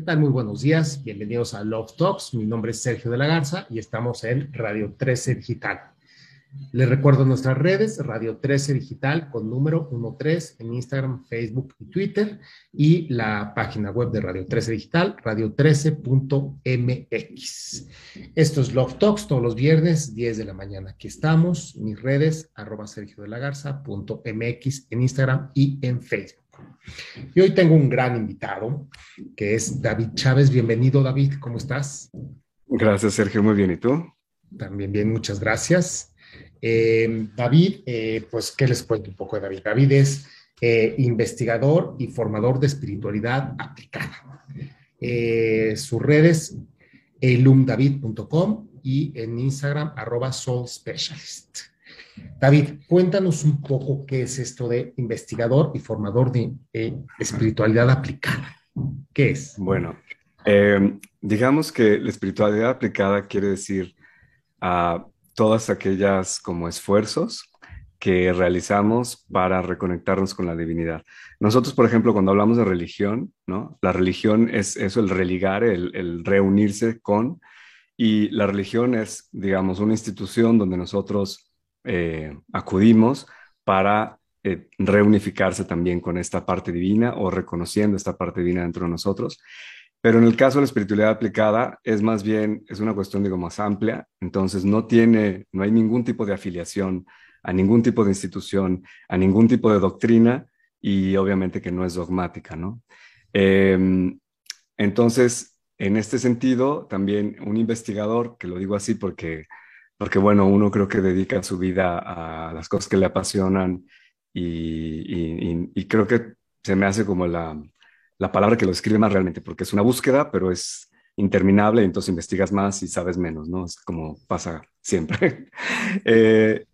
¿Qué tal? Muy buenos días. Bienvenidos a Love Talks. Mi nombre es Sergio de la Garza y estamos en Radio 13 Digital. Les recuerdo nuestras redes, Radio 13 Digital con número 13 en Instagram, Facebook y Twitter y la página web de Radio 13 Digital, radio13.mx. Esto es Love Talks todos los viernes, 10 de la mañana. Aquí estamos, mis redes, arroba Sergio de la Garza.mx en Instagram y en Facebook. Y hoy tengo un gran invitado, que es David Chávez. Bienvenido, David. ¿Cómo estás? Gracias, Sergio. Muy bien. ¿Y tú? También bien, muchas gracias. Eh, David, eh, pues, ¿qué les cuento un poco de David? David es eh, investigador y formador de espiritualidad aplicada. sus redes, elumdavid.com y en Instagram, arroba soulspecialist. David, cuéntanos un poco qué es esto de investigador y formador de espiritualidad aplicada. ¿Qué es? Bueno, digamos que la espiritualidad aplicada quiere decir a todas aquellas como esfuerzos que realizamos para reconectarnos con la divinidad. Nosotros, por ejemplo, cuando hablamos de religión, ¿no? La religión es eso, el religar, el, reunirse con, y la religión es, digamos, una institución donde nosotros eh, acudimos para eh, reunificarse también con esta parte divina o reconociendo esta parte divina dentro de nosotros. Pero en el caso de la espiritualidad aplicada es más bien, es una cuestión, digo, más amplia, entonces no tiene, no hay ningún tipo de afiliación a ningún tipo de institución, a ningún tipo de doctrina y obviamente que no es dogmática, ¿no? Em, entonces, en este sentido, también un investigador, que lo digo así porque, porque bueno, uno creo que dedica su vida a las cosas que le apasionan y creo que se me hace como la, la palabra que lo escribe más realmente, porque es una búsqueda, pero es interminable y entonces investigas más y sabes menos, ¿no? Es como pasa siempre. Eh,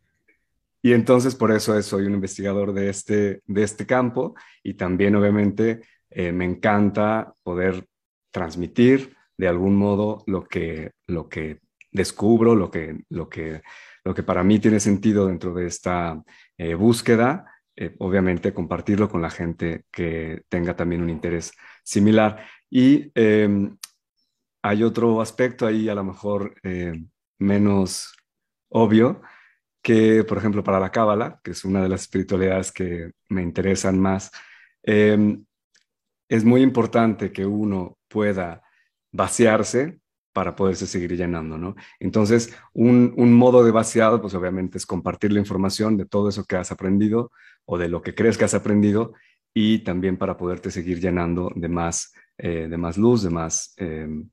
y entonces por eso soy un investigador de este, de este campo y también obviamente eh, me encanta poder transmitir de algún modo lo que, lo que descubro, lo que, lo, que, lo que para mí tiene sentido dentro de esta eh, búsqueda eh, obviamente compartirlo con la gente que tenga también un interés similar. Y em, hay otro aspecto ahí a lo mejor eh, menos obvio, que por ejemplo para la Cábala, que es una de las espiritualidades que me interesan más, em, es muy importante que uno pueda vaciarse para poderse seguir llenando, ¿no? Entonces, un, un, modo de vaciado, pues obviamente es compartir la información de todo eso que has aprendido o de lo que crees que has aprendido y también para poderte seguir llenando de más, eh, de más luz, de más em,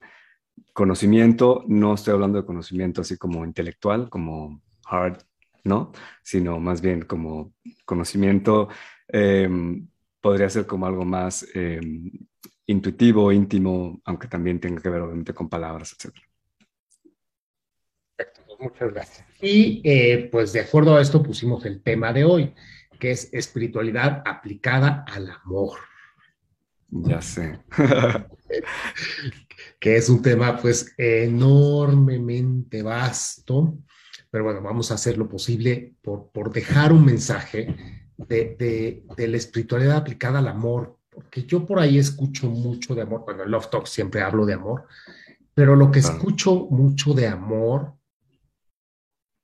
conocimiento. No estoy hablando de conocimiento así como intelectual, como hard, ¿no? Sino más bien como conocimiento, em, podría ser como algo más em, intuitivo, íntimo, aunque también tenga que ver obviamente con palabras, etc. Perfecto, pues muchas gracias. Y eh, pues de acuerdo a esto pusimos el tema de hoy que es espiritualidad aplicada al amor. Ya sé. que es un tema pues enormemente vasto, pero bueno, vamos a hacer lo posible por, por dejar un mensaje de, de, la espiritualidad aplicada al amor, porque yo por ahí escucho mucho de amor, bueno, en Love Talk siempre hablo de amor, pero lo que escucho mucho de amor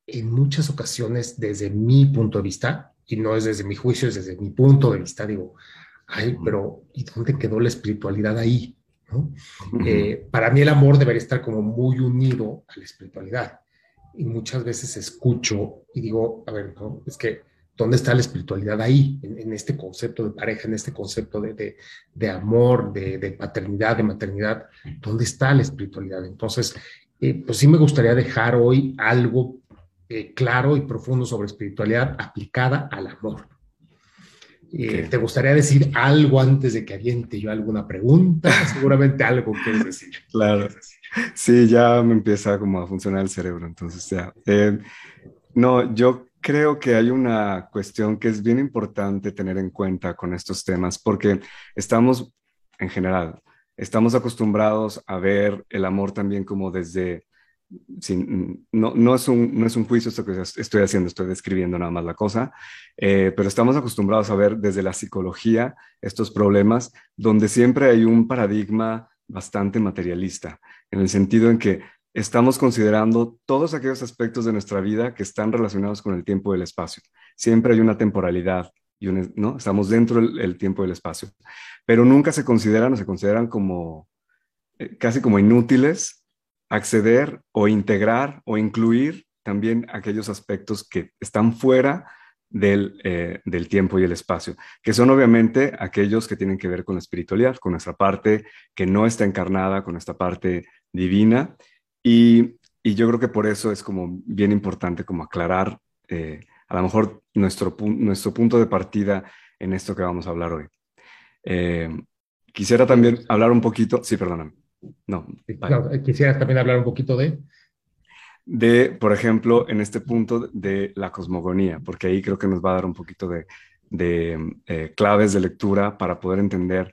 en muchas ocasiones desde mi punto de vista y no es desde mi juicio, es desde mi punto de vista, digo, ay, pero ¿y dónde quedó la espiritualidad ahí? Eh, para mí el amor debería estar como muy unido a la espiritualidad. Y muchas veces escucho y digo, a ver, ¿no? es que, ¿dónde está la espiritualidad ahí? En, este concepto de pareja, en este concepto de, de, de amor, de, de, paternidad, de maternidad, ¿dónde está la espiritualidad? Entonces, eh, pues sí me gustaría dejar hoy algo eh, claro y profundo sobre espiritualidad aplicada al amor. Eh, ¿Te gustaría decir algo antes de que aviente yo alguna pregunta? Seguramente algo quieres decir. Claro. Sí, ya me empieza como a funcionar el cerebro, entonces ya. Eh, no, yo creo que hay una cuestión que es bien importante tener en cuenta con estos temas, porque estamos, en general, estamos acostumbrados a ver el amor también como desde no, no, es un, no es un juicio esto que estoy haciendo, estoy describiendo nada más la cosa, eh, pero estamos acostumbrados a ver desde la psicología estos problemas donde siempre hay un paradigma bastante materialista, en el sentido en que estamos considerando todos aquellos aspectos de nuestra vida que están relacionados con el tiempo y el espacio. Siempre hay una temporalidad, ¿no? Estamos dentro del tiempo y el espacio, pero nunca se consideran o se consideran como eh, casi como inútiles acceder o integrar o incluir también aquellos aspectos que están fuera del, eh, del, tiempo y el espacio, que son obviamente aquellos que tienen que ver con la espiritualidad, con nuestra parte que no está encarnada, con esta parte divina. Y, y yo creo que por eso es como bien importante como aclarar eh, a lo mejor nuestro, nuestro punto de partida en esto que vamos a hablar hoy. Eh, quisiera también hablar un poquito, sí, perdóname. No, quisiera también hablar un poquito de de, por ejemplo, en este punto de la cosmogonía, porque ahí creo que nos va a dar un poquito de, eh, claves de lectura para poder entender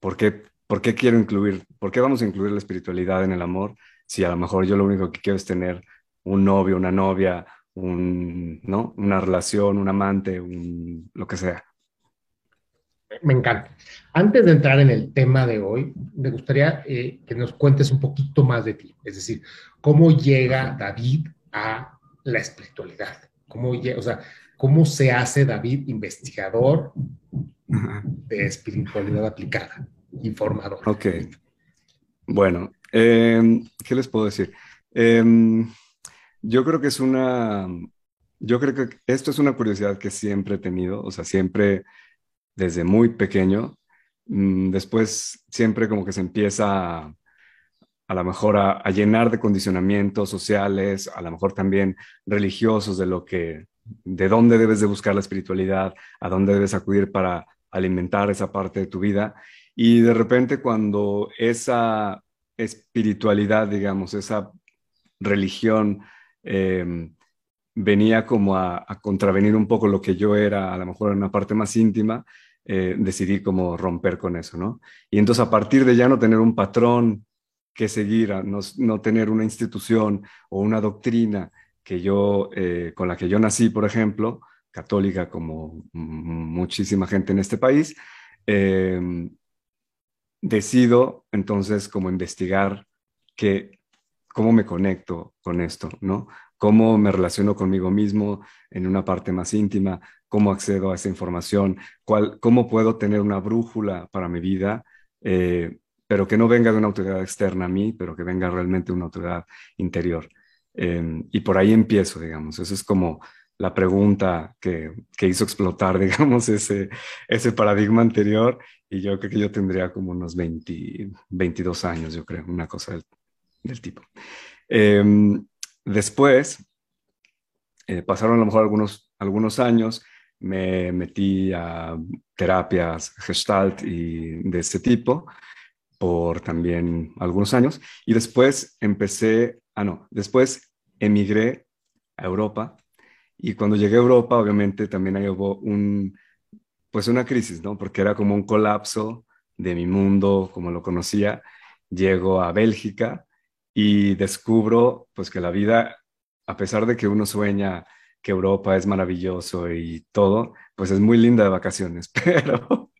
por qué, por qué quiero incluir, por qué vamos a incluir la espiritualidad en el amor, si a lo mejor yo lo único que quiero es tener un novio, una novia, un, ¿no? una relación, un amante, un, lo que sea. Me encanta. Antes de entrar en el tema de hoy, me gustaría eh, que nos cuentes un poquito más de ti. Es decir, cómo llega David a la espiritualidad. ¿Cómo, o sea, cómo se hace David investigador de espiritualidad aplicada, informador. Ok. Bueno, em, ¿qué les puedo decir? Em, yo creo que es una, yo creo que esto es una curiosidad que siempre he tenido, o sea, siempre desde muy pequeño. Mm, después siempre como que se empieza a, a lo mejor a, llenar de condicionamientos sociales, a lo mejor también religiosos de lo que, de dónde debes de buscar la espiritualidad, a dónde debes acudir para alimentar esa parte de tu vida. Y de repente cuando esa espiritualidad, digamos, esa religión em, venía como a, contravenir un poco lo que yo era, a lo mejor en una parte más íntima, eh, decidí como romper con eso, ¿no? Y entonces a partir de ya no tener un patrón que seguir, no, no tener una institución o una doctrina que yo, eh, con la que yo nací, por ejemplo, católica como muchísima gente en este país, em, decido entonces como investigar que, cómo me conecto con esto, ¿no? Cómo me relaciono conmigo mismo en una parte más íntima, cómo accedo a esa información, cuál, cómo puedo tener una brújula para mi vida, eh, pero que no venga de una autoridad externa a mí, pero que venga realmente de una autoridad interior. Em, y por ahí empiezo, digamos. Eso es como la pregunta que, que, hizo explotar, digamos, ese, ese paradigma anterior. Y yo creo que yo tendría como unos 20, 22 años, yo creo, una cosa del, del tipo. Em, después, eh, pasaron a lo mejor algunos, algunos años me metí a terapias gestalt y de este tipo por también algunos años y después empecé, ah no, después emigré a Europa y cuando llegué a Europa obviamente también ahí hubo un, pues una crisis, ¿no? Porque era como un colapso de mi mundo como lo conocía. Llego a Bélgica y descubro pues que la vida, a pesar de que uno sueña que Europa es maravilloso y todo, pues es muy linda de vacaciones, pero,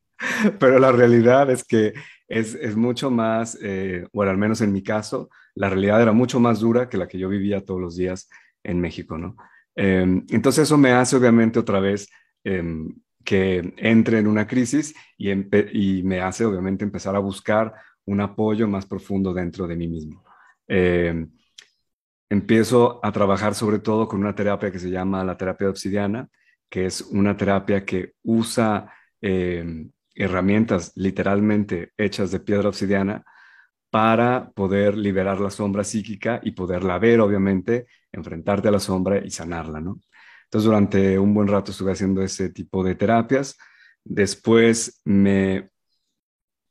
pero la realidad es que es, es mucho más, eh, bueno, al menos en mi caso, la realidad era mucho más dura que la que yo vivía todos los días en México, ¿no? Em, entonces eso me hace obviamente otra vez em, que entre en una crisis y, me hace obviamente empezar a buscar un apoyo más profundo dentro de mí mismo. Eh, empiezo a trabajar sobre todo con una terapia que se llama la terapia obsidiana, que es una terapia que usa em, herramientas literalmente hechas de piedra obsidiana para poder liberar la sombra psíquica y poderla ver, obviamente, enfrentarte a la sombra y sanarla, ¿no? Entonces, durante un buen rato estuve haciendo ese tipo de terapias. Después me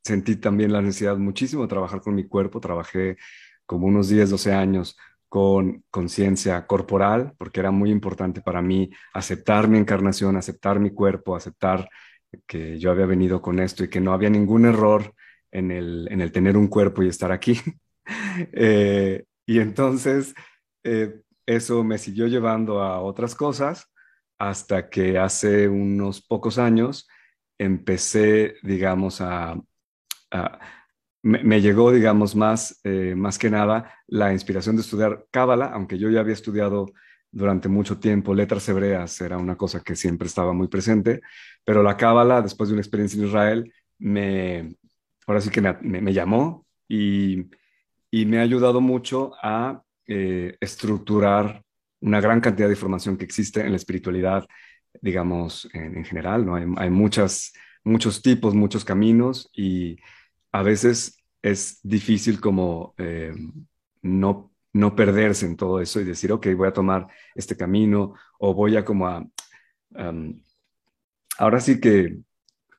sentí también la necesidad muchísimo de trabajar con mi cuerpo. Trabajé como unos 10, 12 años con conciencia corporal, porque era muy importante para mí aceptar mi encarnación, aceptar mi cuerpo, aceptar que yo había venido con esto y que no había ningún error en el, en el tener un cuerpo y estar aquí. Eh, y entonces eh, eso me siguió llevando a otras cosas hasta que hace unos pocos años empecé, digamos, a, me, llegó, digamos, más, eh, más que nada la inspiración de estudiar Cábala, aunque yo ya había estudiado durante mucho tiempo letras hebreas, era una cosa que siempre estaba muy presente, pero la Cábala, después de una experiencia en Israel, me, ahora sí que me, llamó y, y, me ha ayudado mucho a eh, estructurar una gran cantidad de información que existe en la espiritualidad, digamos, en, general, ¿no? Hay, muchas, muchos tipos, muchos caminos y a veces es difícil como eh, no, no perderse en todo eso y decir, ok, voy a tomar este camino o voy a como a... ahora sí que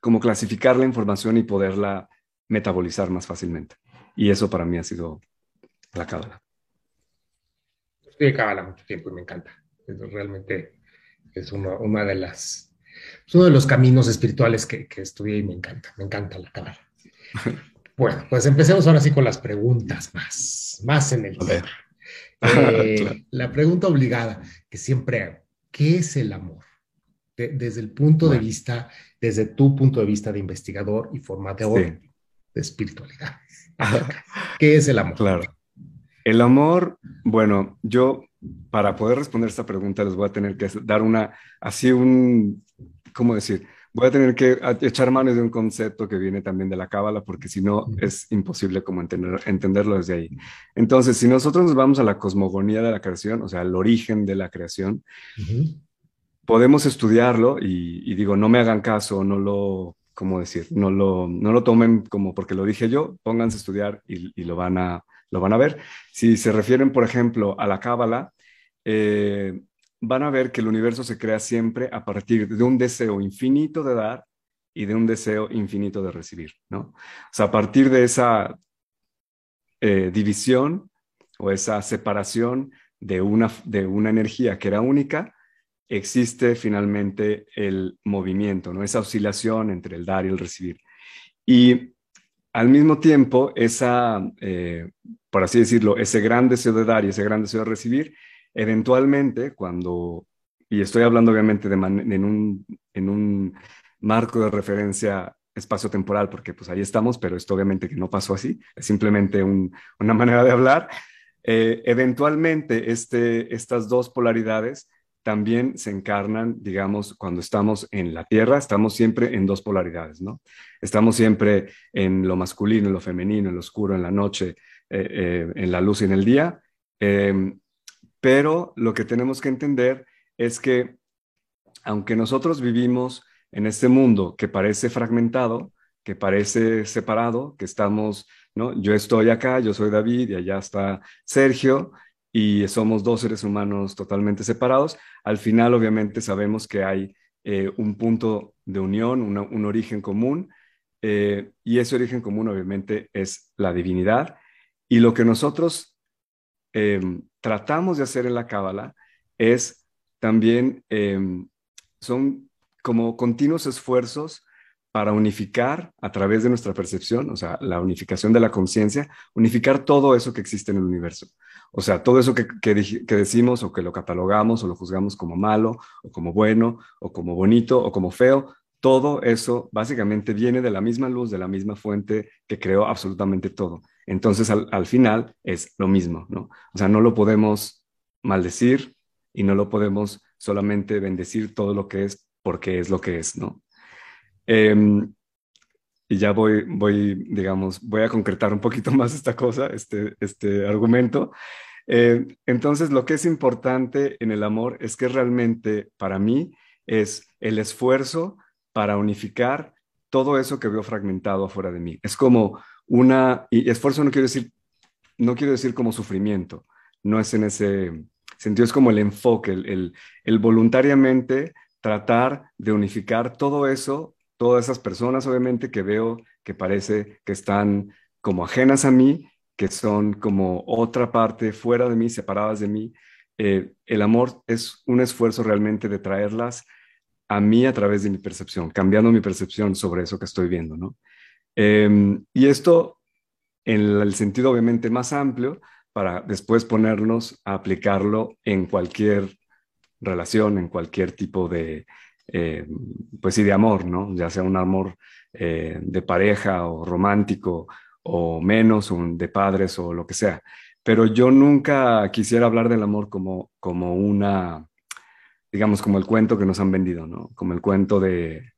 como clasificar la información y poderla metabolizar más fácilmente. Y eso para mí ha sido la cábala. Estoy cábala mucho tiempo y me encanta. realmente es uno, una de las, uno de los caminos espirituales que, que estudié y me encanta. Me encanta la cábala. Bueno, pues empecemos ahora sí con las preguntas más, más en el tema. Eh, la pregunta obligada que siempre hago, ¿qué es el amor? desde el punto de vista, desde tu punto de vista de investigador y formador de espiritualidad. ¿Qué es el amor? Claro. El amor, bueno, yo para poder responder esta pregunta les voy a tener que dar una, así un, ¿cómo decir? voy a tener que echar manos de un concepto que viene también de la cábala, porque si no es imposible como entender, entenderlo desde ahí. Entonces, si nosotros nos vamos a la cosmogonía de la creación, o sea, el origen de la creación, podemos estudiarlo y, digo, no me hagan caso, no lo, ¿cómo decir? No lo, no lo tomen como porque lo dije yo, pónganse a estudiar y, lo, van a, lo van a ver. Si se refieren, por ejemplo, a la cábala, eh, van a ver que el universo se crea siempre a partir de un deseo infinito de dar y de un deseo infinito de recibir, ¿no? O sea, a partir de esa eh, división o esa separación de una, de una energía que era única, existe finalmente el movimiento, ¿no? Esa oscilación entre el dar y el recibir. Y al mismo tiempo, esa, eh, por así decirlo, ese gran deseo de dar y ese gran deseo de recibir Eventualmente, cuando, y estoy hablando obviamente de en, un, en un marco de referencia espacio-temporal, porque pues ahí estamos, pero esto obviamente que no pasó así, es simplemente una manera de hablar. Eh, eventualmente, este, estas dos polaridades también se encarnan, digamos, cuando estamos en la Tierra, estamos siempre en dos polaridades, ¿no? Estamos siempre en lo masculino, en lo femenino, en lo oscuro, en la noche, eh, eh, en la luz y en el día. Em, pero lo que tenemos que entender es que aunque nosotros vivimos en este mundo que parece fragmentado, que parece separado, que estamos, ¿no? Yo estoy acá, yo soy David y allá está Sergio y somos dos seres humanos totalmente separados, al final obviamente sabemos que hay eh, un punto de unión, un origen común, y ese origen común obviamente es la divinidad. Y lo que nosotros em, tratamos de hacer en la Cábala es también, em, son como continuos esfuerzos para unificar a través de nuestra percepción, o sea, la unificación de la conciencia, unificar todo eso que existe en el universo. O sea, todo eso que, que, decimos o que lo catalogamos o lo juzgamos como malo o como bueno o como bonito o como feo, todo eso básicamente viene de la misma luz, de la misma fuente que creó absolutamente todo. Entonces, al, final es lo mismo, ¿no? O sea, no lo podemos maldecir y no lo podemos solamente bendecir todo lo que es porque es lo que es, ¿no? Em, y ya voy, voy, digamos, voy a concretar un poquito más esta cosa, este, este argumento. Eh, entonces, lo que es importante en el amor es que realmente para mí es el esfuerzo para unificar todo eso que veo fragmentado afuera de mí. Es como una, y esfuerzo no quiero decir, no quiero decir como sufrimiento, no es en ese sentido, es como el enfoque, el, voluntariamente tratar de unificar todo eso, todas esas personas obviamente que veo que parece que están como ajenas a mí, que son como otra parte fuera de mí, separadas de mí. Eh, el amor es un esfuerzo realmente de traerlas a mí a través de mi percepción, cambiando mi percepción sobre eso que estoy viendo, ¿no? Em, y esto en el sentido obviamente más amplio para después ponernos a aplicarlo en cualquier relación, en cualquier tipo de, eh, pues sí, de amor, ¿no? Ya sea un amor eh, de pareja o romántico o menos, o de padres o lo que sea. Pero yo nunca quisiera hablar del amor como, como una, digamos, como el cuento que nos han vendido, ¿no? Como el cuento de,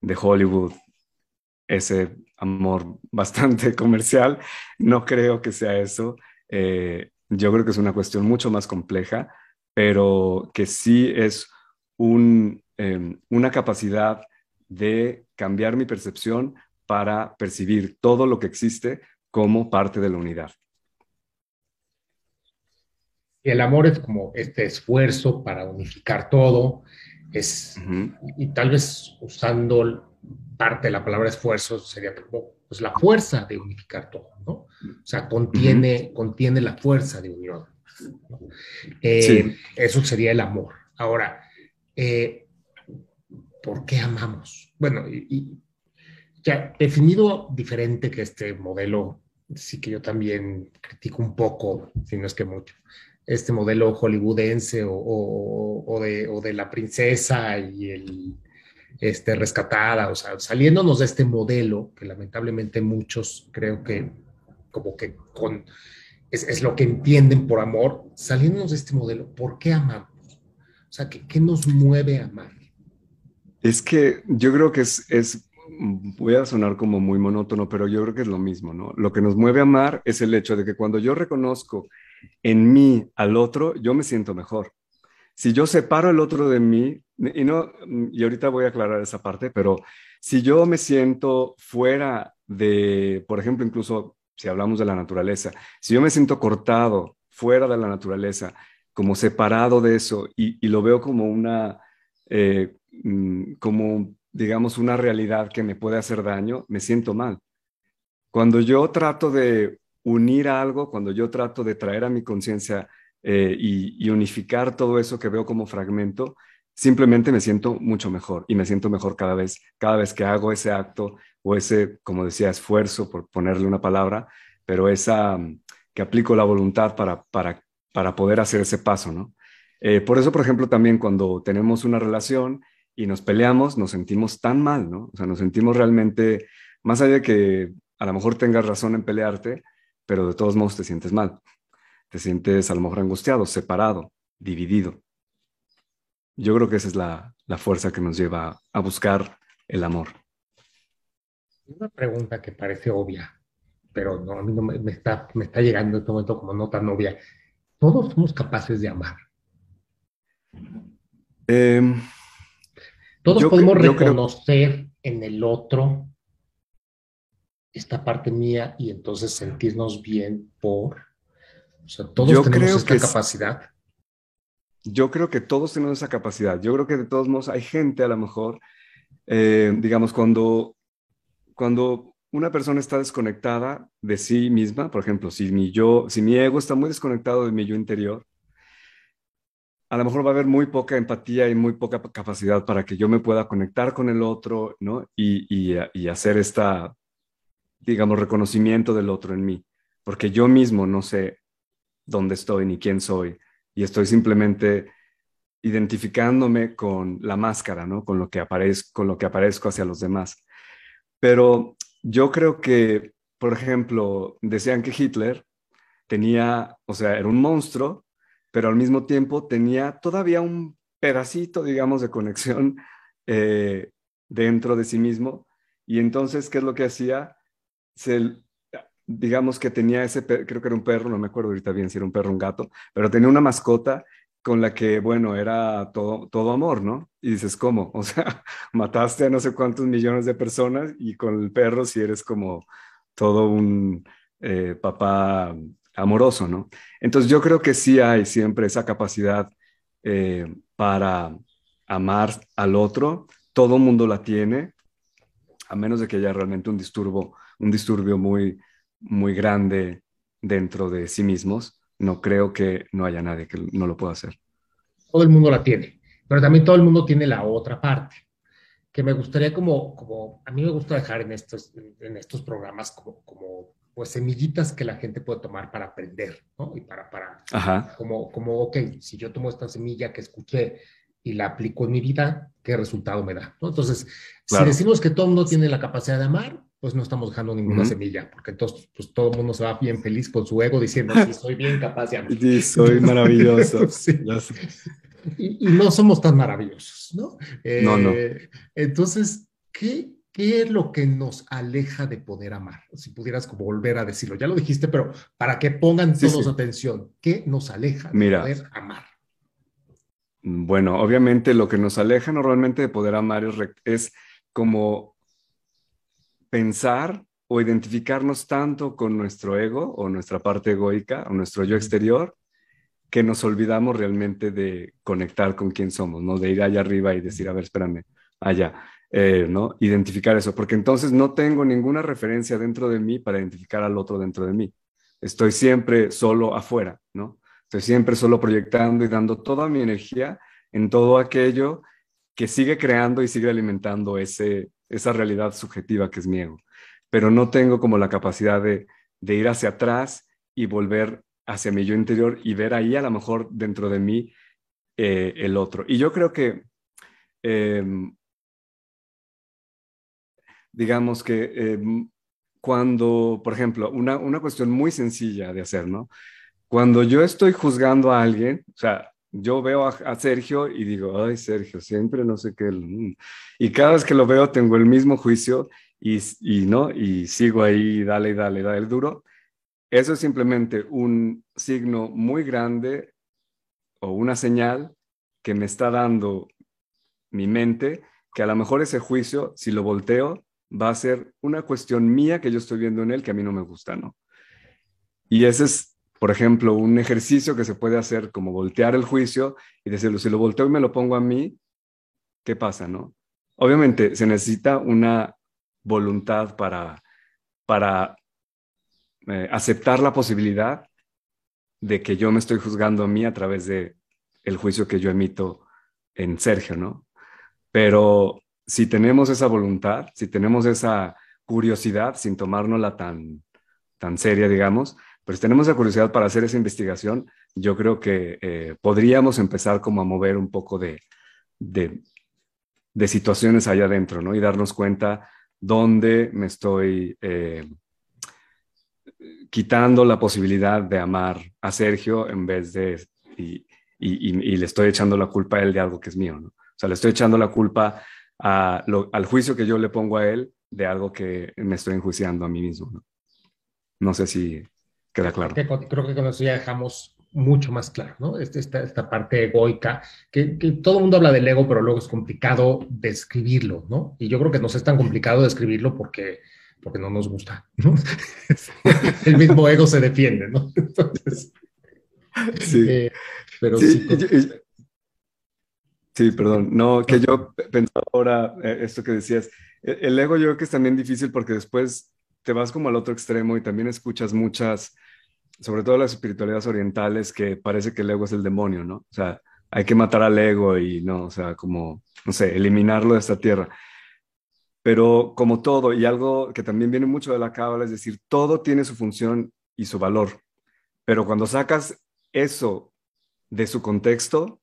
de Hollywood, ese amor bastante comercial. No creo que sea eso. Eh, yo creo que es una cuestión mucho más compleja, pero que sí es un, em, una capacidad de cambiar mi percepción para percibir todo lo que existe como parte de la unidad. Y el amor es como este esfuerzo para unificar todo, es, y, tal vez usando parte de la palabra esfuerzo sería como pues, la fuerza de unificar todo, ¿no? O sea, contiene, contiene la fuerza de unión. Eh, eso sería el amor. Ahora, eh, ¿por qué amamos? Bueno, y, ya definido diferente que este modelo, sí que yo también critico un poco, si no es que mucho, este modelo hollywoodense o, de, la princesa y el este, rescatada, o sea, saliéndonos de este modelo que lamentablemente muchos creo que como que con, es, lo que entienden por amor, saliéndonos de este modelo, ¿por qué amamos? O sea, ¿qué, qué nos mueve a amar? Es que yo creo que es, es voy a sonar como muy monótono, pero yo creo que es lo mismo, ¿no? Lo que nos mueve a amar es el hecho de que cuando yo reconozco en mí al otro, yo me siento mejor. Si yo separo el otro de mí, y no, y ahorita voy a aclarar esa parte, pero si yo me siento fuera de, por ejemplo, incluso si hablamos de la naturaleza, si yo me siento cortado fuera de la naturaleza, como separado de eso, y, lo veo como una, eh, mm, como digamos, una realidad que me puede hacer daño, me siento mal. Cuando yo trato de unir algo, cuando yo trato de traer a mi conciencia eh, y, unificar todo eso que veo como fragmento, simplemente me siento mucho mejor y me siento mejor cada vez, cada vez que hago ese acto o ese, como decía, esfuerzo, por ponerle una palabra, pero esa que aplico la voluntad para, para, para poder hacer ese paso, ¿no? Eh, por eso, por ejemplo, también cuando tenemos una relación y nos peleamos, nos sentimos tan mal, ¿no? O sea, nos sentimos realmente, más allá de que a lo mejor tengas razón en pelearte, pero de todos modos te sientes mal. Te sientes a lo mejor angustiado, separado, dividido. Yo creo que esa es la, fuerza que nos lleva a buscar el amor. Una pregunta que parece obvia, pero no, a mí no me, está, me está llegando en este momento como no tan obvia. ¿Todos somos capaces de amar? Eh, todos podemos reconocer en el otro esta parte mía y entonces sentirnos bien por... Sea, todos tenemos esta capacidad. Yo creo que todos tenemos esa capacidad. Yo creo que de todos modos hay gente a lo mejor, eh, digamos, cuando, cuando una persona está desconectada de sí misma, por ejemplo, si mi yo, si mi ego está muy desconectado de mi yo interior, a lo mejor va a haber muy poca empatía y muy poca capacidad para que yo me pueda conectar con el otro, ¿no? Y, y, hacer esta, digamos, reconocimiento del otro en mí, porque yo mismo no sé dónde estoy ni quién soy y estoy simplemente identificándome con la máscara, ¿no? Con lo que aparezco, hacia los demás. Pero yo creo que, por ejemplo, decían que Hitler tenía, o sea, era un monstruo, pero al mismo tiempo tenía todavía un pedacito, digamos, de conexión eh, dentro de sí mismo. Y entonces, ¿qué es lo que hacía? Se, digamos que tenía ese, creo que era un perro, no me acuerdo ahorita bien si era un perro o un gato, pero tenía una mascota con la que, bueno, era todo, todo amor, ¿no? Y dices, ¿cómo? O sea, mataste a no sé cuántos millones de personas y con el perro si eres como todo un eh, papá amoroso, ¿no? Entonces yo creo que sí hay siempre esa capacidad eh, para amar al otro, todo mundo la tiene, a menos de que haya realmente un disturbio, un disturbio muy, muy grande dentro de sí mismos, no creo que no haya nadie que no lo pueda hacer. Todo el mundo la tiene, pero también todo el mundo tiene la otra parte, que me gustaría como, como a mí me gusta dejar en estos, en estos programas como, como pues semillitas que la gente puede tomar para aprender, ¿no? Y para, para, como, como, ok, si yo tomo esta semilla que escuché y la aplico en mi vida, ¿qué resultado me da? ¿no? Entonces, si decimos que todo el mundo tiene la capacidad de amar, pues no estamos dejando ninguna semilla, porque entonces pues, todo el mundo se va bien feliz con su ego diciendo, sí, soy bien capaz de amar. Sí, soy maravilloso. Y, no somos tan maravillosos, ¿no? no, no. Eh, entonces, ¿qué, ¿qué es lo que nos aleja de poder amar? Si pudieras como volver a decirlo, ya lo dijiste, pero para que pongan todos atención, ¿qué nos aleja de poder amar? Bueno, obviamente lo que nos aleja normalmente de poder amar es, es como pensar o identificarnos tanto con nuestro ego o nuestra parte egoica o nuestro yo exterior que nos olvidamos realmente de conectar con quién somos, ¿no? De ir allá arriba y decir, a ver, espérame, allá, eh, ¿no? Identificar eso, porque entonces no tengo ninguna referencia dentro de mí para identificar al otro dentro de mí. Estoy siempre solo afuera, ¿no? Estoy siempre solo proyectando y dando toda mi energía en todo aquello que sigue creando y sigue alimentando ese, esa realidad subjetiva que es mi ego. Pero no tengo como la capacidad de, ir hacia atrás y volver hacia mi yo interior y ver ahí a lo mejor dentro de mí eh, el otro. Y yo creo que, em, digamos que em, cuando, por ejemplo, una, una cuestión muy sencilla de hacer, ¿no? Cuando yo estoy juzgando a alguien, o sea, yo veo a, Sergio y digo, ay, Sergio, siempre no sé qué. Mm". Y cada vez que lo veo tengo el mismo juicio y, y, ¿no? y sigo ahí, dale, dale, dale duro. Eso es simplemente un signo muy grande o una señal que me está dando mi mente, que a lo mejor ese juicio, si lo volteo, va a ser una cuestión mía que yo estoy viendo en él que a mí no me gusta, ¿no? Y ese es por ejemplo, un ejercicio que se puede hacer como voltear el juicio y decirlo, si lo volteo y me lo pongo a mí, ¿qué pasa, no? Obviamente se necesita una voluntad para, para eh, aceptar la posibilidad de que yo me estoy juzgando a mí a través de el juicio que yo emito en Sergio, ¿no? Pero si tenemos esa voluntad, si tenemos esa curiosidad sin tomárnosla tan, tan seria, digamos, pero si tenemos la curiosidad para hacer esa investigación, yo creo que eh, podríamos empezar como a mover un poco de, de, situaciones allá adentro, ¿no? Y darnos cuenta dónde me estoy eh, quitando la posibilidad de amar a Sergio en vez de, y, y, le estoy echando la culpa a él de algo que es mío, ¿no? O sea, le estoy echando la culpa al juicio que yo le pongo a él de algo que me estoy enjuiciando a mí mismo, ¿no? No sé si Queda claro. Creo que, con eso ya dejamos mucho más claro, ¿no? Este, esta, esta parte egoica, que, que, todo el mundo habla del ego, pero luego es complicado describirlo, ¿no? Y yo creo que no es tan complicado describirlo porque, porque no nos gusta, ¿no? el mismo ego se defiende, ¿no? Entonces, sí. Eh, pero sí, sí, perdón. No, que yo pensaba ahora, eh, esto que decías, e, el ego yo creo que es también difícil porque después te vas como al otro extremo y también escuchas muchas, sobre todo las espiritualidades orientales, que parece que el ego es el demonio, ¿no? O sea, hay que matar al ego y no, o sea, como, no sé, eliminarlo de esta tierra. Pero como todo, y algo que también viene mucho de la cábala, es decir, todo tiene su función y su valor. Pero cuando sacas eso de su contexto,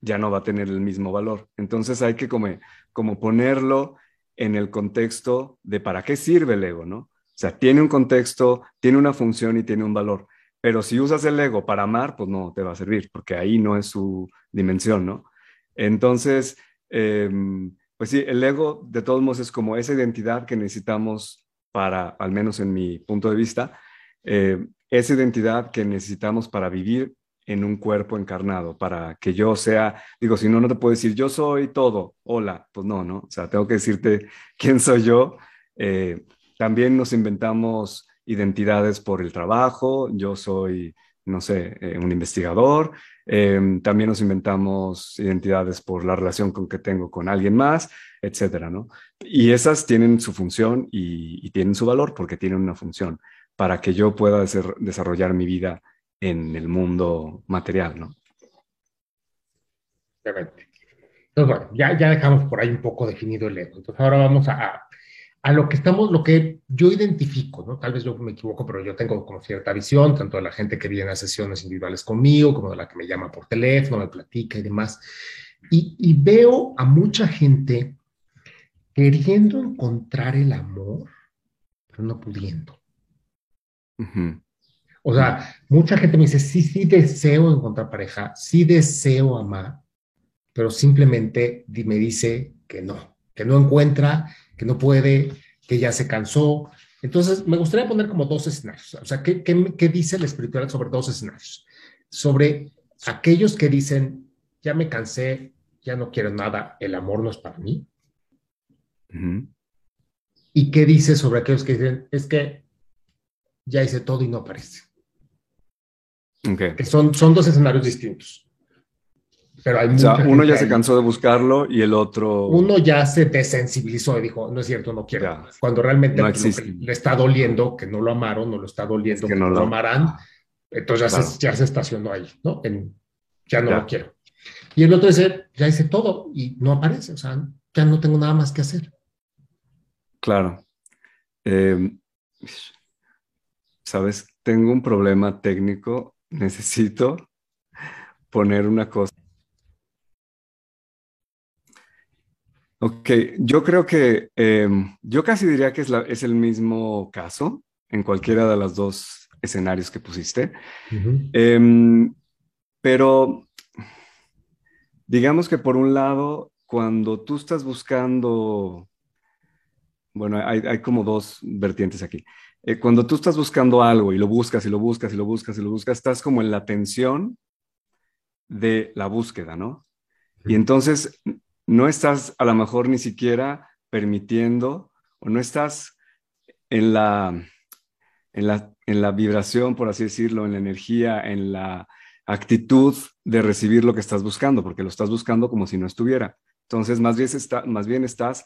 ya no va a tener el mismo valor. Entonces hay que como, como ponerlo en el contexto de para qué sirve el ego, ¿no? O sea, tiene un contexto, tiene una función y tiene un valor. Pero si usas el ego para amar, pues no te va a servir, porque ahí no es su dimensión, ¿no? Entonces, em, pues sí, el ego de todos modos es como esa identidad que necesitamos para, al menos en mi punto de vista, eh, esa identidad que necesitamos para vivir en un cuerpo encarnado, para que yo sea, digo, si no, no te puedo decir, yo soy todo, hola, pues no, ¿no? O sea, tengo que decirte quién soy yo. Eh, también nos inventamos identidades por el trabajo. Yo soy, no sé, eh, un investigador. Em, también nos inventamos identidades por la relación con que tengo con alguien más, etcétera, ¿no? Y esas tienen su función y, tienen su valor porque tienen una función para que yo pueda desarrollar mi vida en el mundo material, ¿no? Entonces, bueno, ya, ya dejamos por ahí un poco definido el ego. Entonces, ahora vamos a, a lo que estamos, lo que yo identifico, ¿no? Tal vez yo me equivoco, pero yo tengo como cierta visión, tanto de la gente que viene a sesiones individuales conmigo, como de la que me llama por teléfono, me platica y demás. Y, veo a mucha gente queriendo encontrar el amor pero no pudiendo. O sea, mucha gente me dice, sí, sí deseo encontrar pareja, sí deseo amar, pero simplemente me dice que no, que no encuentra, que no puede, que ya se cansó. Entonces, me gustaría poner como dos escenarios. O sea, ¿qué, qué, dice la espiritualidad sobre dos escenarios? Sobre aquellos que dicen, ya me cansé, ya no quiero nada, el amor no es para mí. ¿Y qué dice sobre aquellos que dicen, es que ya hice todo y no aparece? son, son dos escenarios distintos. Pero hay o sea, uno ya se cansó de buscarlo y el otro... Uno ya se desensibilizó y dijo, no es cierto, no quiero. Cuando realmente le está doliendo, que no lo amaron, no lo está doliendo, que no lo, amarán, entonces ya, se, ya, se, estacionó ahí, ¿no? En, ya no lo quiero. Y el otro dice, ya hice todo y no aparece, o sea, ya no tengo nada más que hacer. Claro. Em, Sabes, tengo un problema técnico necesito poner una cosa. Ok, yo creo que em, yo casi diría que es, es, el mismo caso en cualquiera de los dos escenarios que pusiste. Em, pero digamos que por un lado, cuando tú estás buscando, bueno, hay, hay como dos vertientes aquí. Eh, cuando tú estás buscando algo y lo buscas y lo buscas y lo buscas y lo buscas, estás como en la tensión de la búsqueda, ¿no? Y entonces no estás a lo mejor ni siquiera permitiendo o no estás en la, en la, en la vibración, por así decirlo, en la energía, en la actitud de recibir lo que estás buscando, porque lo estás buscando como si no estuviera. Entonces, más bien, está, más bien estás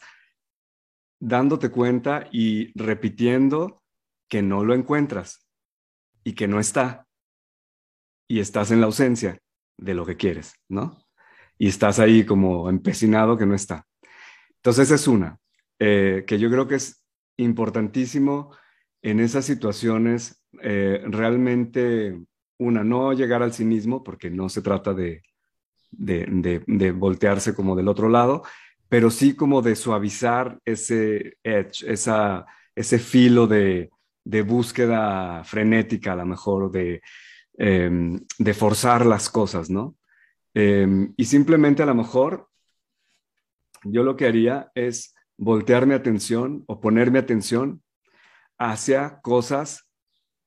dándote cuenta y repitiendo que no lo encuentras y que no está y estás en la ausencia de lo que quieres, ¿no? Y estás ahí como empecinado que no está. Entonces es una, eh, que yo creo que es importantísimo en esas situaciones eh, realmente, una, no llegar al cinismo, porque no se trata de, de, de, voltearse como del otro lado, pero sí como de suavizar ese edge, esa, ese filo de, de búsqueda frenética, a lo mejor, de, em, de forzar las cosas, ¿no? Em, y simplemente a lo mejor yo lo que haría es voltear mi atención o poner mi atención hacia cosas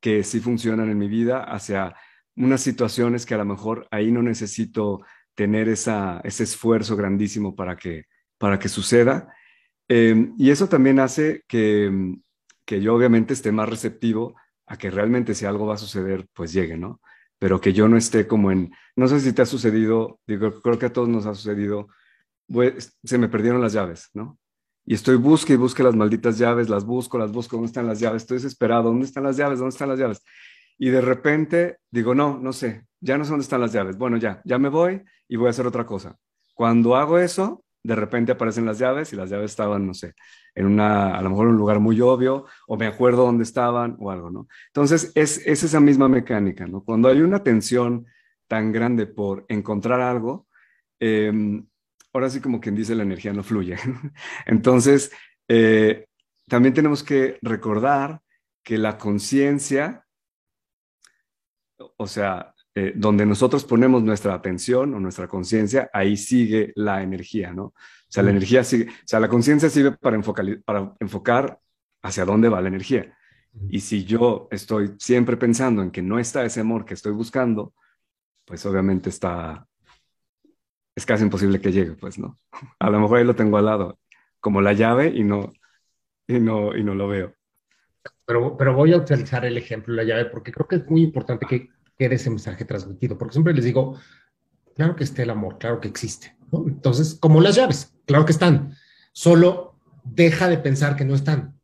que sí funcionan en mi vida, hacia unas situaciones que a lo mejor ahí no necesito tener esa, ese esfuerzo grandísimo para que, para que suceda. Em, y eso también hace que, que yo obviamente esté más receptivo a que realmente si algo va a suceder, pues llegue, ¿no? Pero que yo no esté como en, no sé si te ha sucedido, digo, creo que a todos nos ha sucedido, se me perdieron las llaves, ¿no? Y estoy busque y busque las malditas llaves, las busco, las busco, ¿dónde están las llaves? Estoy desesperado, ¿dónde están las llaves? ¿Dónde están las llaves? Y de repente digo, no, no sé, ya no sé dónde están las llaves. Bueno, ya, ya me voy y voy a hacer otra cosa. Cuando hago eso, de repente aparecen las llaves y las llaves estaban, no sé, en una, a lo mejor un lugar muy obvio, o me acuerdo dónde estaban o algo, ¿no? Entonces, es, es esa misma mecánica, ¿no? Cuando hay una tensión tan grande por encontrar algo, em, ahora sí como quien dice, la energía no fluye. Entonces, eh, también tenemos que recordar que la conciencia, o sea, eh, donde nosotros ponemos nuestra atención o nuestra conciencia, ahí sigue la energía, ¿no? O sea, la energía sigue, o sea, la conciencia sirve para enfocar, para enfocar hacia dónde va la energía. Y si yo estoy siempre pensando en que no está ese amor que estoy buscando, pues obviamente está, es casi imposible que llegue, pues, ¿no? A lo mejor ahí lo tengo al lado, como la llave y no, y no, y no lo veo. Pero, pero voy a utilizar el ejemplo de la llave porque creo que es muy importante que quede ese mensaje transmitido, porque siempre les digo, claro que esté el amor, claro que existe, ¿no? Entonces, como las llaves, claro que están, solo deja de pensar que no están,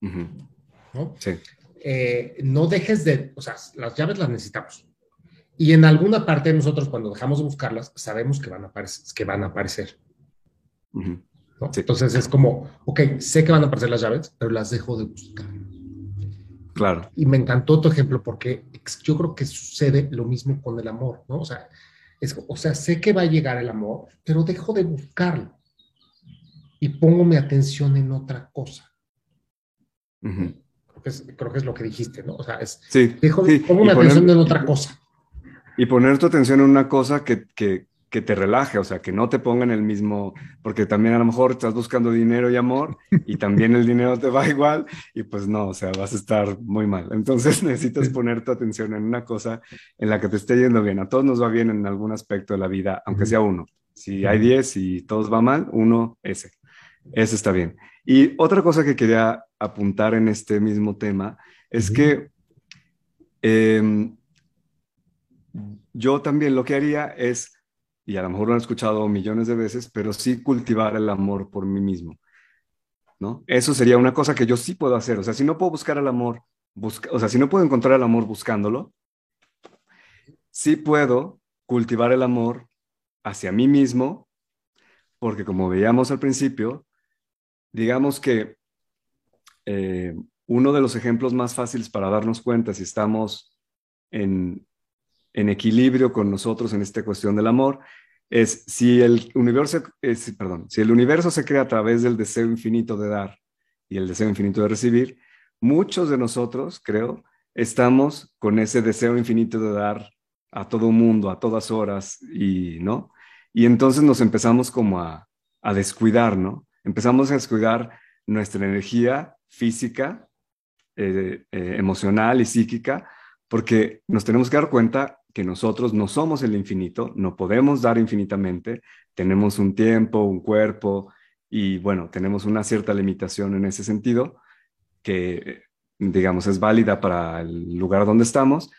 ¿no? Sí. Eh, no dejes de, o sea, las llaves las necesitamos. Y en alguna parte de nosotros, cuando dejamos de buscarlas, sabemos que van a aparecer. Que van a aparecer. Entonces es como, ok, sé que van a aparecer las llaves, pero las dejo de buscar. Claro. Y me encantó tu ejemplo porque yo creo que sucede lo mismo con el amor, ¿no? O sea, es, o sea, sé que va a llegar el amor, pero dejo de buscarlo y pongo mi atención en otra cosa. creo que es lo que dijiste, ¿no? O sea, es, sí, pongo una atención en otra cosa. Y poner tu atención en una cosa que, que, que te relaje, o sea, que no te ponga en el mismo, porque también a lo mejor estás buscando dinero y amor y también el dinero te va igual y pues no, o sea, vas a estar muy mal. Entonces necesitas poner tu atención en una cosa en la que te esté yendo bien. A todos nos va bien en algún aspecto de la vida, aunque sea uno. Si hay 10 y todos va mal, uno, ese. Ese está bien. Y otra cosa que quería apuntar en este mismo tema es que em, yo también lo que haría es y a lo mejor lo han escuchado millones de veces, pero sí cultivar el amor por mí mismo. ¿no? Eso sería una cosa que yo sí puedo hacer. O sea, si no puedo buscar el amor, busca, o sea, si no puedo encontrar el amor buscándolo, sí puedo cultivar el amor hacia mí mismo, porque como veíamos al principio, digamos que eh, uno de los ejemplos más fáciles para darnos cuenta si estamos en, en equilibrio con nosotros en esta cuestión del amor es si el universo, perdón, si el universo se crea a través del deseo infinito de dar y el deseo infinito de recibir, muchos de nosotros, creo, estamos con ese deseo infinito de dar a todo mundo, a todas horas, y, ¿no? Y entonces nos empezamos como a, a descuidar, ¿no? Empezamos a descuidar nuestra energía física, eh, eh, emocional y psíquica, porque nos tenemos que dar cuenta que nosotros no somos el infinito, no podemos dar infinitamente, tenemos un tiempo, un cuerpo y bueno, tenemos una cierta limitación en ese sentido que digamos es válida para el lugar donde estamos,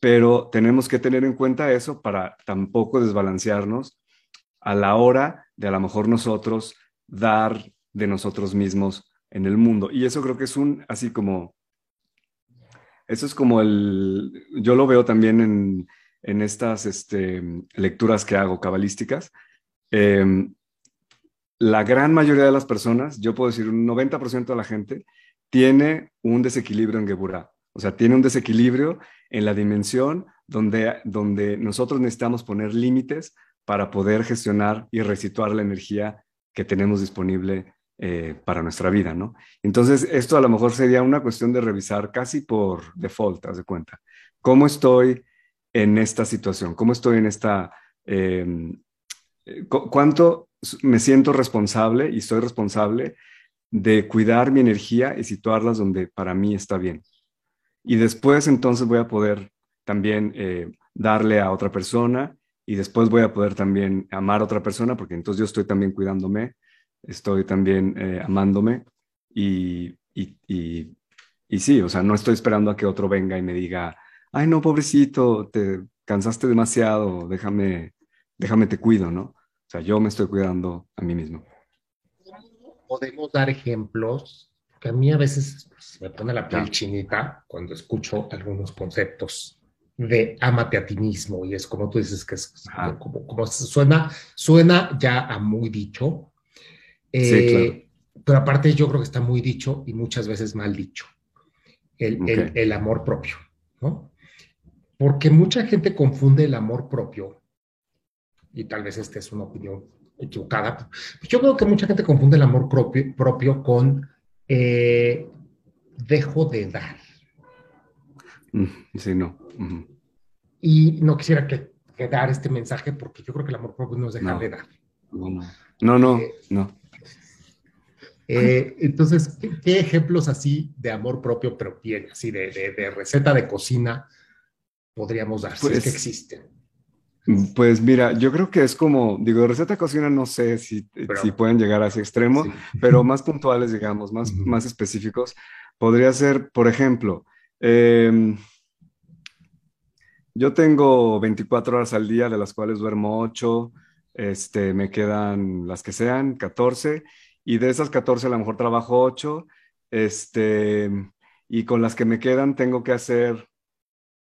pero tenemos que tener en cuenta eso para tampoco desbalancearnos a la hora de a lo mejor nosotros dar de nosotros mismos en el mundo. Y eso creo que es un, así como eso es como el, yo lo veo también en, en estas este, lecturas que hago cabalísticas. Em, la gran mayoría de las personas, yo puedo decir un 90% de la gente, tiene un desequilibrio en Geburah. O sea, tiene un desequilibrio en la dimensión donde, donde nosotros necesitamos poner límites para poder gestionar y resituar la energía que tenemos disponible eh, para nuestra vida, ¿no? Entonces, esto a lo mejor sería una cuestión de revisar casi por default, haz de cuenta. ¿Cómo estoy en esta situación? ¿Cómo estoy en esta... Em, ¿Cuánto me siento responsable y soy responsable de cuidar mi energía y situarlas donde para mí está bien? Y después entonces voy a poder también eh, darle a otra persona y después voy a poder también amar a otra persona porque entonces yo estoy también cuidándome estoy también eh, amándome y, y, y, sí, o sea, no estoy esperando a que otro venga y me diga, ay, no, pobrecito, te cansaste demasiado, déjame, déjame te cuido, ¿no? O sea, yo me estoy cuidando a mí mismo. Podemos dar ejemplos que a mí a veces me pone la piel chinita cuando escucho algunos conceptos de amate a ti mismo y es como tú dices que es como, como, suena, suena ya a muy dicho, eh, pero aparte yo creo que está muy dicho y muchas veces mal dicho, el, amor propio, ¿no? Porque mucha gente confunde el amor propio, y tal vez esta es una opinión equivocada, yo creo que mucha gente confunde el amor propio, propio con eh, dejo de dar. Mm, sí, no. Y no quisiera que, dar este mensaje porque yo creo que el amor propio no es dejar de dar. No, no, eh, no. Eh, entonces, ¿qué, ejemplos así de amor propio, pero bien, así de, de, receta de cocina podríamos dar, si es que pues, existen? Pues mira, yo creo que es como, digo, receta de cocina no sé si, si pueden llegar a ese extremo, pero más puntuales, digamos, más, más específicos, podría ser, por ejemplo, em, yo tengo 24 horas al día, de las cuales duermo 8, este, me quedan las que sean, 14, y de esas 14 a lo mejor trabajo 8, este, y con las que me quedan tengo que hacer,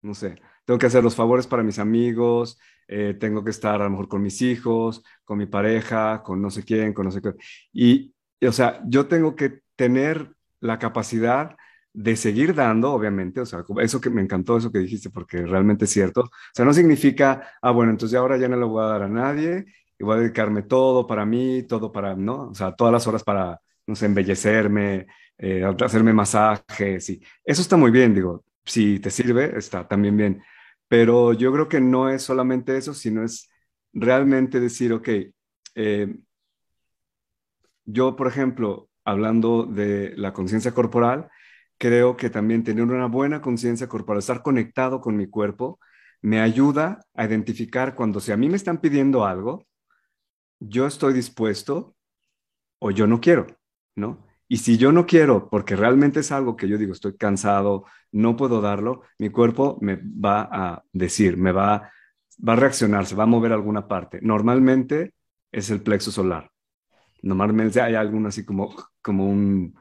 no sé, tengo que hacer los favores para mis amigos, eh, tengo que estar a lo mejor con mis hijos, con mi pareja, con no sé quién, con no sé qué. Y, o sea, yo tengo que tener la capacidad de seguir dando, obviamente, o sea, eso que me encantó, eso que dijiste, porque realmente es cierto. O sea, no significa, ah, bueno, entonces ahora ya no lo voy a dar a nadie y voy a dedicarme todo para mí, todo para, ¿no? O sea, todas las horas para no sé, embellecerme, eh, hacerme masajes, y eso está muy bien, digo, si te sirve, está también bien. Pero yo creo que no es solamente eso, sino es realmente decir, ok, eh, yo, por ejemplo, hablando de la conciencia corporal, creo que también tener una buena conciencia corporal, estar conectado con mi cuerpo, me ayuda a identificar cuando si a mí me están pidiendo algo, yo estoy dispuesto o yo no quiero, ¿no? Y si yo no quiero, porque realmente es algo que yo digo, estoy cansado, no puedo darlo, mi cuerpo me va a decir, me va, va a reaccionar, se va a mover alguna parte. Normalmente es el plexo solar. Normalmente hay algo así como, como un,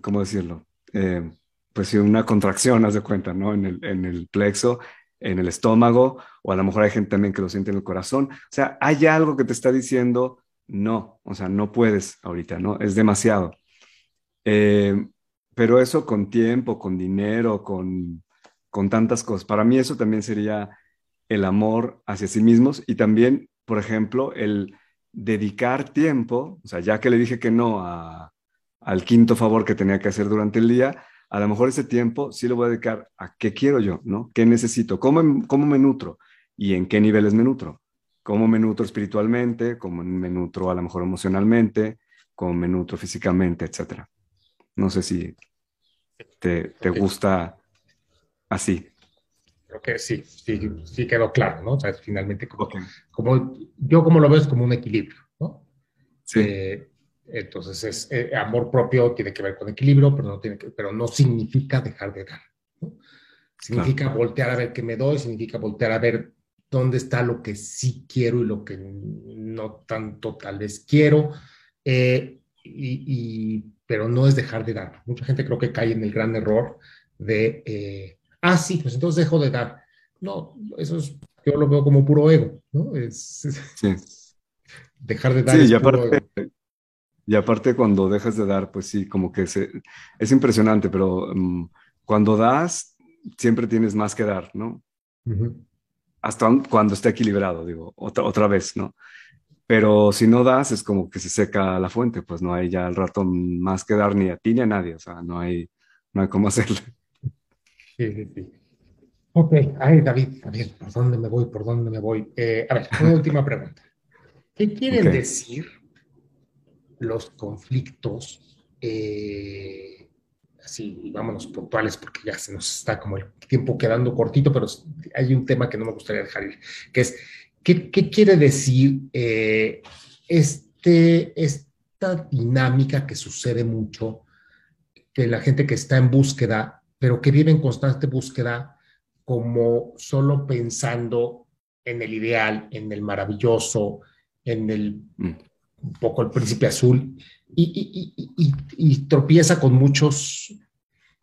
¿cómo decirlo? Eh, pues sí, una contracción, haz de cuenta, ¿no? En el, en el plexo, en el estómago, o a lo mejor hay gente también que lo siente en el corazón. O sea, hay algo que te está diciendo, no, o sea, no puedes ahorita, ¿no? Es demasiado. Eh, pero eso con tiempo, con dinero, con, con tantas cosas. Para mí eso también sería el amor hacia sí mismos y también, por ejemplo, el dedicar tiempo, o sea, ya que le dije que no al quinto favor que tenía que hacer durante el día, a lo mejor ese tiempo sí lo voy a dedicar a qué quiero yo, ¿no? ¿Qué necesito? ¿Cómo, cómo me nutro? ¿Y en qué niveles me nutro? ¿Cómo me nutro espiritualmente? ¿Cómo me nutro a lo mejor emocionalmente? ¿Cómo me nutro físicamente? Etcétera. No sé si te, te gusta así. Creo que sí, sí, sí quedó claro, ¿no? O sea, finalmente como, como yo como lo veo es como un equilibrio, ¿no? Sí. Eh, entonces es eh, amor propio tiene que ver con equilibrio, pero no tiene que, pero no significa dejar de dar. ¿no? Significa voltear a ver qué me doy, significa voltear a ver dónde está lo que sí quiero y lo que no tanto tal vez quiero. Eh, y, pero no es dejar de dar. Mucha gente creo que cae en el gran error de ah, sí, pues entonces dejo de dar. No, eso es, yo lo veo como puro ego, ¿no? Es, sí. dejar de dar. Sí, y aparte, y aparte cuando dejas de dar, pues sí, como que se, es impresionante, pero um, cuando das, siempre tienes más que dar, ¿no? Hasta cuando esté equilibrado, digo, otra, otra vez, ¿no? Pero si no das, es como que se seca la fuente, pues no hay ya al rato más que dar ni a ti ni a nadie, o sea, no hay, no hay cómo hacerlo. Sí, sí, sí. Ok, ay, David, a ver, ¿por dónde me voy? ¿Por dónde me voy? Eh, a ver, una última pregunta. ¿Qué quieren decir los conflictos? Eh, así, vámonos puntuales porque ya se nos está como el tiempo quedando cortito, pero hay un tema que no me gustaría dejar ir, que es, ¿qué, qué quiere decir eh, este, esta dinámica que sucede mucho, que la gente que está en búsqueda pero que vive en constante búsqueda como solo pensando en el ideal, en el maravilloso, en el mm. Un poco el príncipe azul, y, tropieza con muchos.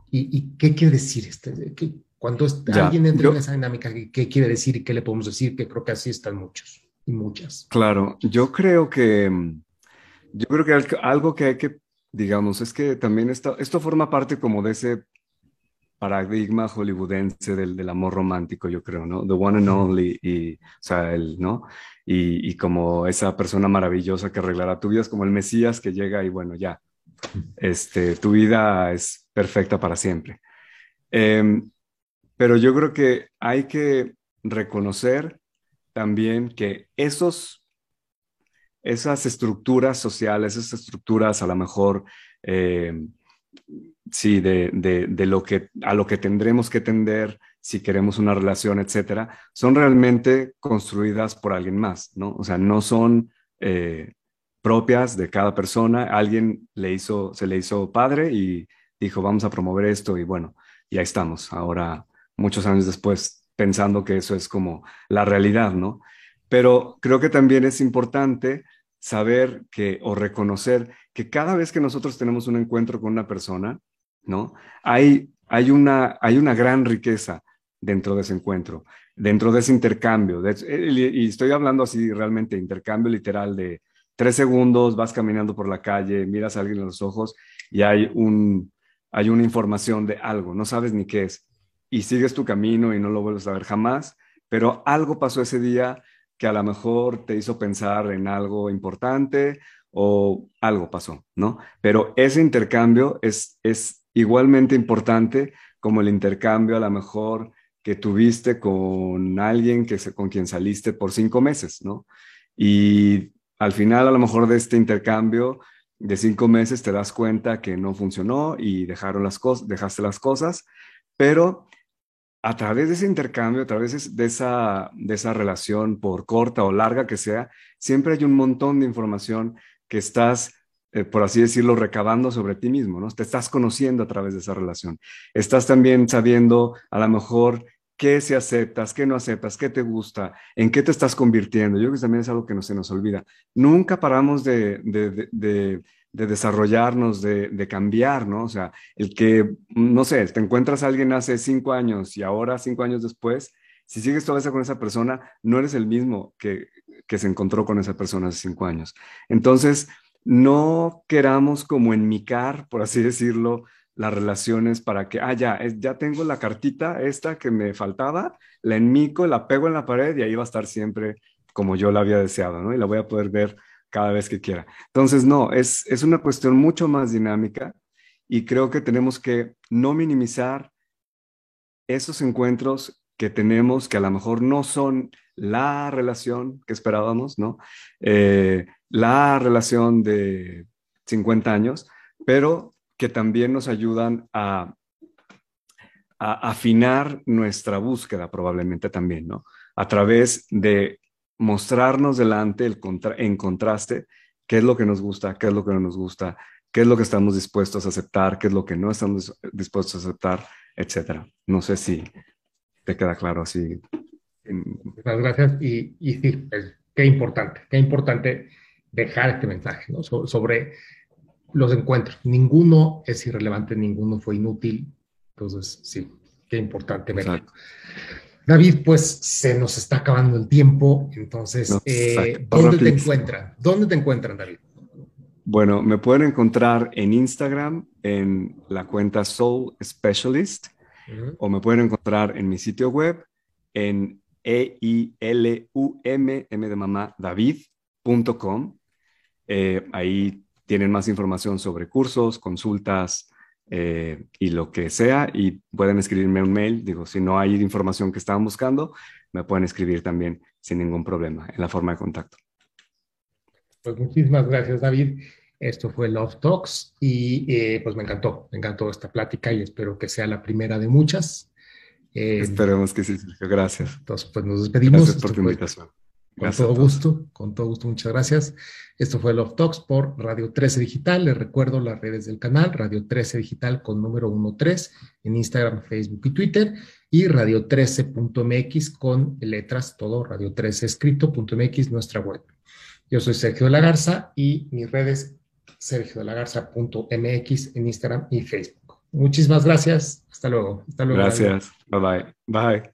¿Y, qué quiere decir? Este, cuando alguien entra en esa dinámica, ¿qué quiere decir y qué le podemos decir? Que creo que así están muchos y muchas. Claro, yo creo que, yo creo que algo que hay que, digamos, es que también esto, esto forma parte como de ese paradigma hollywoodense del, del, amor romántico, yo creo, ¿no? The one and only, y, o sea, ¿no? Y, y, como esa persona maravillosa que arreglará tu vida, es como el Mesías que llega y bueno, ya, este, tu vida es perfecta para siempre. Em, pero yo creo que hay que reconocer también que esos, esas estructuras sociales, esas estructuras a lo mejor... Eh, sí, de, de, lo que, a lo que tendremos que tender si queremos una relación, etcétera, son realmente construidas por alguien más, ¿no? O sea, no son eh, propias de cada persona. Alguien le hizo, se le hizo padre y dijo, vamos a promover esto y bueno, ya estamos. Ahora, muchos años después, pensando que eso es como la realidad, ¿no? Pero creo que también es importante saber que o reconocer que cada vez que nosotros tenemos un encuentro con una persona, ¿no? Hay, hay, una, hay una gran riqueza dentro de ese encuentro, dentro de ese intercambio. y estoy hablando así realmente, intercambio literal de tres segundos, vas caminando por la calle, miras a alguien en los ojos y hay, un, hay una información de algo, no sabes ni qué es, y sigues tu camino y no lo vuelves a ver jamás, pero algo pasó ese día que a lo mejor te hizo pensar en algo importante o algo pasó, ¿no? Pero ese intercambio es, es igualmente importante como el intercambio a lo mejor que tuviste con alguien que se, con quien saliste por cinco meses, ¿no? Y al final a lo mejor de este intercambio de cinco meses te das cuenta que no funcionó y dejaron las cosas, dejaste las cosas, pero a través de ese intercambio, a través de esa, de esa relación, por corta o larga que sea, siempre hay un montón de información que estás, eh, por así decirlo, recabando sobre ti mismo, ¿no? Te estás conociendo a través de esa relación. Estás también sabiendo a lo mejor qué se aceptas, qué no aceptas, qué te gusta, en qué te estás convirtiendo. Yo creo que también es algo que no se nos olvida. Nunca paramos de, de, desarrollarnos, de, cambiar, ¿no? O sea, el que, no sé, te encuentras a alguien hace cinco años y ahora cinco años después, si sigues toda esa con esa persona, no eres el mismo que, que se encontró con esa persona hace cinco años. Entonces, no queramos como enmicar, por así decirlo, las relaciones para que, ah, ya, ya tengo la cartita esta que me faltaba, la enmico, la pego en la pared y ahí va a estar siempre como yo la había deseado, ¿no? Y la voy a poder ver cada vez que quiera. Entonces, no, es, es una cuestión mucho más dinámica y creo que tenemos que no minimizar esos encuentros que tenemos que a lo mejor no son la relación que esperábamos, ¿no? Eh, la relación de 50 años, pero que también nos ayudan a, afinar nuestra búsqueda probablemente también, ¿no? A través de mostrarnos delante el en contraste qué es lo que nos gusta, qué es lo que no nos gusta, qué es lo que estamos dispuestos a aceptar, qué es lo que no estamos dispuestos a aceptar, etcétera. No sé si te queda claro así. Muchas gracias. Y, y sí, qué importante, qué importante dejar este mensaje ¿no? sobre los encuentros. Ninguno es irrelevante, ninguno fue inútil. Entonces, sí, qué importante verlo. David, pues se nos está acabando el tiempo, entonces, eh, ¿dónde te encuentran? ¿Dónde te encuentran, David? Bueno, me pueden encontrar en Instagram en la cuenta Soul Specialist o me pueden encontrar en mi sitio web en e-i-l-u-m, m de mamá, david.com. Eh, ahí tienen más información sobre cursos, consultas eh, y lo que sea, y pueden escribirme un mail. Digo, si no hay información que estaban buscando, me pueden escribir también sin ningún problema en la forma de contacto. Pues muchísimas gracias, David. Esto fue Love Talks y eh, pues me encantó, me encantó esta plática y espero que sea la primera de muchas. Eh, Esperemos que sí, Sergio. Gracias. Entonces, pues nos despedimos. Gracias por tu invitación. Con todo gusto, con todo gusto, muchas gracias. Esto fue Love Talks por Radio 13 Digital. Les recuerdo las redes del canal, Radio 13 Digital con número 13 en Instagram, Facebook y Twitter, y Radio 13.mx con letras, todo Radio 13 escrito.mx, nuestra web. Yo soy Sergio de la Garza y mis redes Sergio de la Garza.mx en Instagram y Facebook. Muchísimas gracias. Hasta luego. Hasta luego. Gracias. Bye bye. Bye.